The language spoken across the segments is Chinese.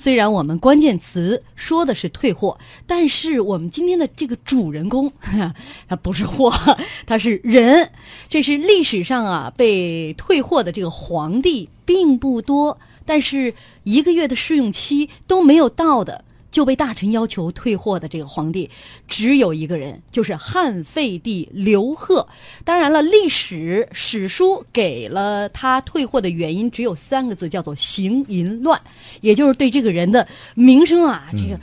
虽然我们关键词说的是退货，但是我们今天的这个主人公，他不是货，他是人。这是历史上啊被退货的这个皇帝并不多，但是一个月的试用期都没有到的。就被大臣要求退货的这个皇帝，只有一个人，就是汉废帝刘贺。当然了，历史史书给了他退货的原因只有三个字，叫做行淫乱，也就是对这个人的名声啊，这个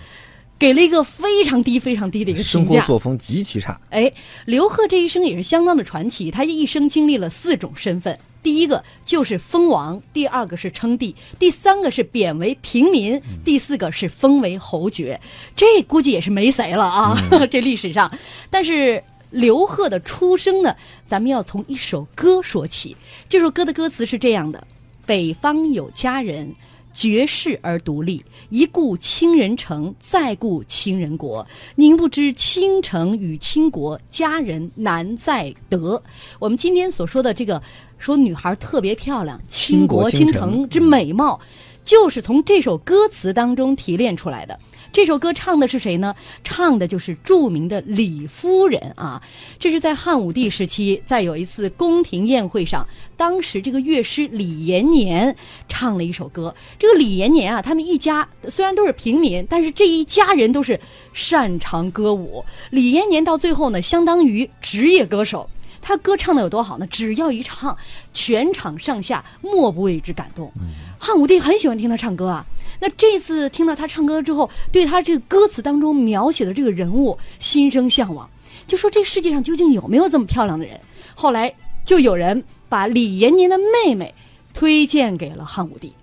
给了一个非常低、非常低的一个评价。生活作风极其差。哎，刘贺这一生也是相当的传奇，他一生经历了四种身份。第一个就是封王，第二个是称帝，第三个是贬为平民，第四个是封为侯爵。这估计也是没谁了啊！这历史上，但是刘贺的出生呢，咱们要从一首歌说起。这首歌的歌词是这样的：北方有佳人。绝世而独立，一顾倾人城，再顾倾人国。您不知倾城与倾国，佳人难再得。我们今天所说的这个，说女孩特别漂亮，倾国倾城之美貌，就是从这首歌词当中提炼出来的。这首歌唱的是谁呢？唱的就是著名的李夫人啊！这是在汉武帝时期，在有一次宫廷宴会上，当时这个乐师李延年唱了一首歌。这个李延年啊，他们一家虽然都是平民，但是这一家人都是擅长歌舞。李延年到最后呢，相当于职业歌手。他歌唱的有多好呢？只要一唱，全场上下莫不为之感动。汉武帝很喜欢听他唱歌啊。那这次听到他唱歌之后，对他这个歌词当中描写的这个人物心生向往，就说这世界上究竟有没有这么漂亮的人？后来就有人把李延年的妹妹推荐给了汉武帝。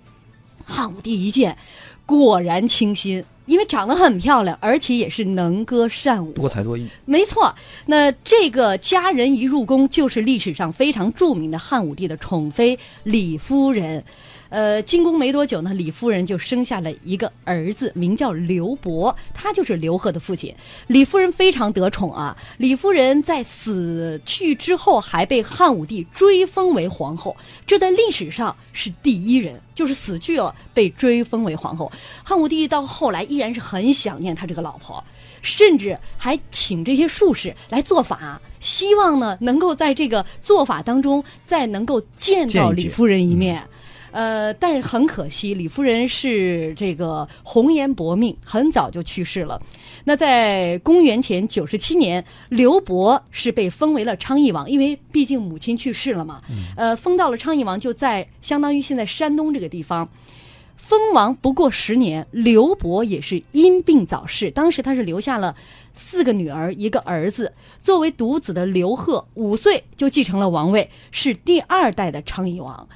汉武帝一见，果然倾心。因为长得很漂亮，而且也是能歌善舞，多才多艺。没错，那这个佳人一入宫，就是历史上非常著名的汉武帝的宠妃李夫人。呃，进宫没多久呢，李夫人就生下了一个儿子，名叫刘伯，他就是刘贺的父亲。李夫人非常得宠啊，李夫人在死去之后还被汉武帝追封为皇后，这在历史上是第一人，就是死去了被追封为皇后。汉武帝到后来依然是很想念他这个老婆，甚至还请这些术士来做法，希望呢能够在这个做法当中再能够见到李夫人一面。呃，但是很可惜，李夫人是这个红颜薄命，很早就去世了。那在公元前九十七年，刘伯是被封为了昌邑王，因为毕竟母亲去世了嘛。呃，封到了昌邑王，就在相当于现在山东这个地方。封王不过十年，刘伯也是因病早逝。当时他是留下了四个女儿，一个儿子。作为独子的刘贺，五岁就继承了王位，是第二代的昌邑王。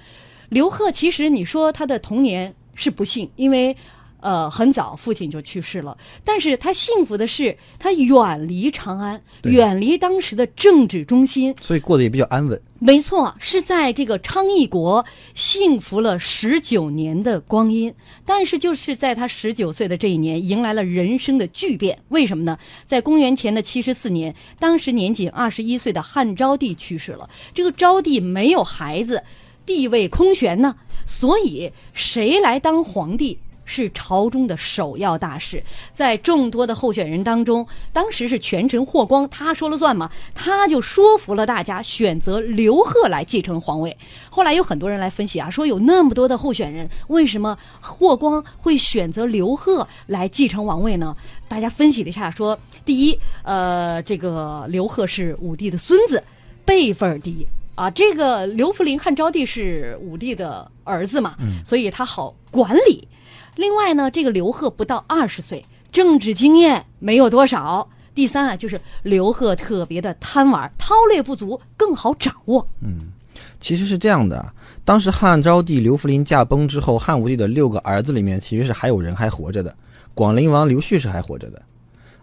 刘贺其实，你说他的童年是不幸，因为，呃，很早父亲就去世了。但是他幸福的是，他远离长安，远离当时的政治中心，所以过得也比较安稳。没错，是在这个昌邑国幸福了十九年的光阴。但是就是在他十九岁的这一年，迎来了人生的巨变。为什么呢？在公元前的七十四年，当时年仅二十一岁的汉昭帝去世了。这个昭帝没有孩子。地位空悬呢，所以谁来当皇帝是朝中的首要大事。在众多的候选人当中，当时是权臣霍光，他说了算嘛，他就说服了大家，选择刘贺来继承皇位。后来有很多人来分析啊，说有那么多的候选人，为什么霍光会选择刘贺来继承王位呢？大家分析了一下，说第一，呃，这个刘贺是武帝的孙子，辈分低。啊，这个刘弗林汉昭帝是武帝的儿子嘛，所以他好管理。另外呢，这个刘贺不到二十岁，政治经验没有多少。第三啊，就是刘贺特别的贪玩，韬略不足，更好掌握。嗯，其实是这样的，当时汉昭帝刘弗林驾崩之后，汉武帝的六个儿子里面，其实是还有人还活着的。广陵王刘旭是还活着的，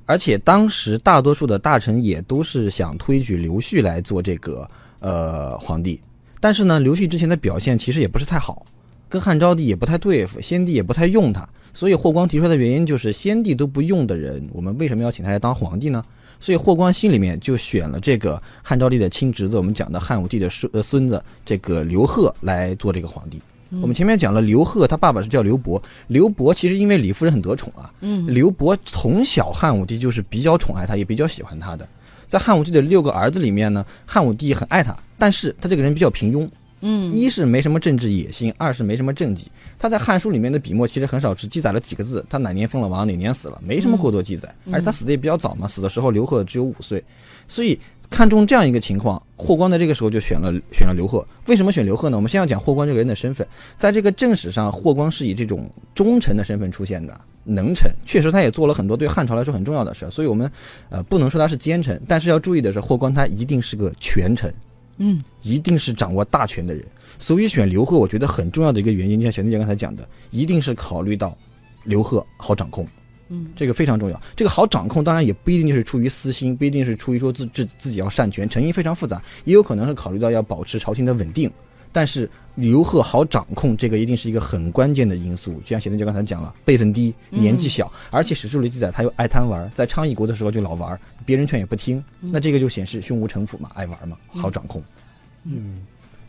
而且当时大多数的大臣也都是想推举刘旭来做这个。呃，皇帝，但是呢，刘旭之前的表现其实也不是太好，跟汉昭帝也不太对付，先帝也不太用他，所以霍光提出来的原因就是先帝都不用的人，我们为什么要请他来当皇帝呢？所以霍光心里面就选了这个汉昭帝的亲侄子，我们讲的汉武帝的孙呃孙子这个刘贺来做这个皇帝。我们前面讲了，刘贺他爸爸是叫刘伯，刘伯其实因为李夫人很得宠啊，嗯刘伯从小汉武帝就是比较宠爱他，也比较喜欢他的。在汉武帝的六个儿子里面呢，汉武帝很爱他，但是他这个人比较平庸，嗯。一是没什么政治野心，二是没什么政绩。他在《汉书》里面的笔墨其实很少，只记载了几个字，他哪年封了王，哪年死了，没什么过多记载。而且他死的也比较早嘛，死的时候刘贺只有五岁，所以看中这样一个情况，霍光在这个时候就选了选了刘贺。为什么选刘贺呢？我们先要讲霍光这个人的身份，在这个正史上，霍光是以这种忠臣的身份出现的。能臣确实，他也做了很多对汉朝来说很重要的事，所以我们呃不能说他是奸臣，但是要注意的是，霍光他一定是个权臣。嗯一定是掌握大权的人。所以选刘贺，我觉得很重要的一个原因，就像小丁姐刚才讲的，一定是考虑到刘贺好掌控，嗯这个非常重要。这个好掌控，当然也不一定就是出于私心，不一定是出于说自自自己要擅权，成因非常复杂，也有可能是考虑到要保持朝廷的稳定。但是刘贺好掌控，这个一定是一个很关键的因素。就像小丁姐刚才讲了，辈分低，年纪小，而且史书里记载他又爱贪玩，在昌邑国的时候就老玩，别人劝也不听，那这个就显示胸无城府嘛，爱玩嘛，好掌控。嗯，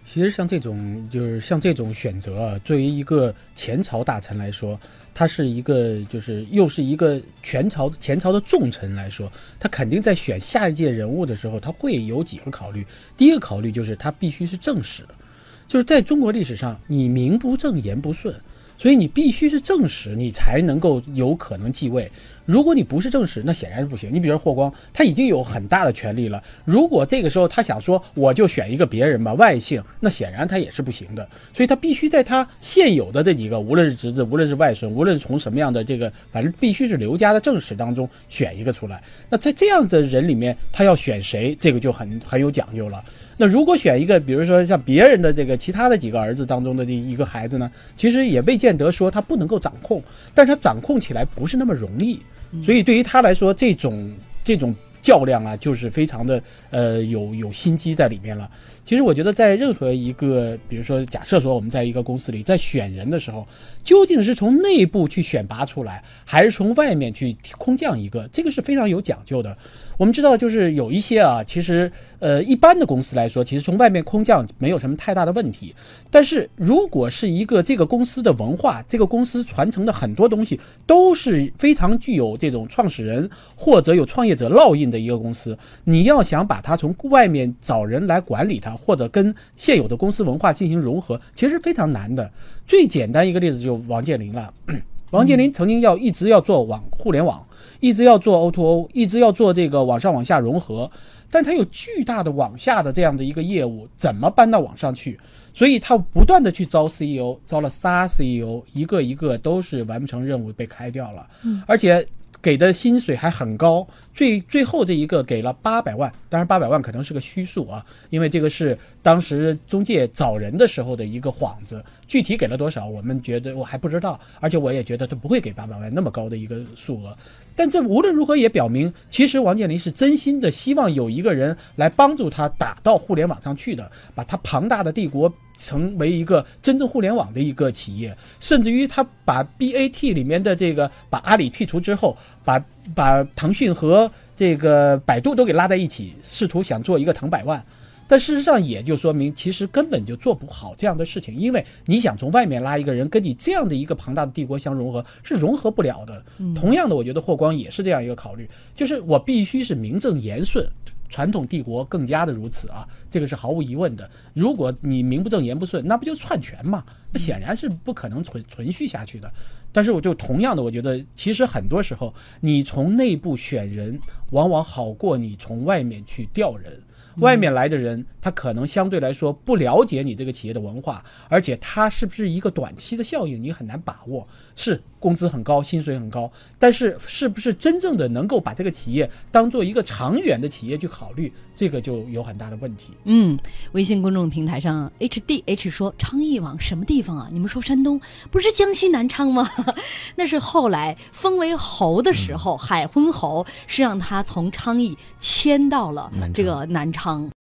其实像这种就是像这种选择啊，作为一个前朝大臣来说，他是一个就是又是一个全朝前朝的重臣来说，他肯定在选下一届人物的时候，他会有几个考虑。第一个考虑就是他必须是正史，就是在中国历史上，你名不正言不顺。所以你必须是正史，你才能够有可能继位。如果你不是正史，那显然是不行。你比如霍光，他已经有很大的权力了。如果这个时候他想说我就选一个别人吧，外姓，那显然他也是不行的。所以他必须在他现有的这几个，无论是侄子，无论是外孙，无论是从什么样的这个，反正必须是刘家的正史当中选一个出来。那在这样的人里面，他要选谁，这个就很很有讲究了。那如果选一个，比如说像别人的这个其他的几个儿子当中的这一个孩子呢，其实也未见得说他不能够掌控，但是他掌控起来不是那么容易，所以对于他来说，这种这种较量啊，就是非常的呃有有心机在里面了。其实我觉得，在任何一个，比如说假设说我们在一个公司里在选人的时候，究竟是从内部去选拔出来，还是从外面去空降一个，这个是非常有讲究的。我们知道，就是有一些啊，其实呃，一般的公司来说，其实从外面空降没有什么太大的问题。但是如果是一个这个公司的文化，这个公司传承的很多东西都是非常具有这种创始人或者有创业者烙印的一个公司，你要想把它从外面找人来管理它，或者跟现有的公司文化进行融合，其实非常难的。最简单一个例子就王健林了。王健林曾经要一直要做网互联网，一直要做 O2O，一直要做这个网上网下融合，但是他有巨大的网下的这样的一个业务，怎么搬到网上去？所以他不断的去招 CEO，招了仨 CEO，一个一个都是完不成任务被开掉了，而且给的薪水还很高，最最后这一个给了八百万，当然八百万可能是个虚数啊，因为这个是当时中介找人的时候的一个幌子，具体给了多少，我们觉得我还不知道，而且我也觉得他不会给八百万那么高的一个数额。但这无论如何也表明，其实王健林是真心的希望有一个人来帮助他打到互联网上去的，把他庞大的帝国成为一个真正互联网的一个企业，甚至于他把 BAT 里面的这个把阿里剔除之后，把把腾讯和这个百度都给拉在一起，试图想做一个腾百万。但事实上，也就说明其实根本就做不好这样的事情，因为你想从外面拉一个人跟你这样的一个庞大的帝国相融合，是融合不了的。同样的，我觉得霍光也是这样一个考虑，就是我必须是名正言顺。传统帝国更加的如此啊，这个是毫无疑问的。如果你名不正言不顺，那不就篡权嘛？那显然是不可能存存续下去的。但是我就同样的，我觉得其实很多时候，你从内部选人，往往好过你从外面去调人。外面来的人，他可能相对来说不了解你这个企业的文化，而且他是不是一个短期的效应，你很难把握。是工资很高，薪水很高，但是是不是真正的能够把这个企业当做一个长远的企业去考虑，这个就有很大的问题。嗯，微信公众平台上 H D H 说昌邑往什么地方啊？你们说山东不是江西南昌吗？那是后来封为侯的时候，海昏侯是让他从昌邑迁到了这个南昌。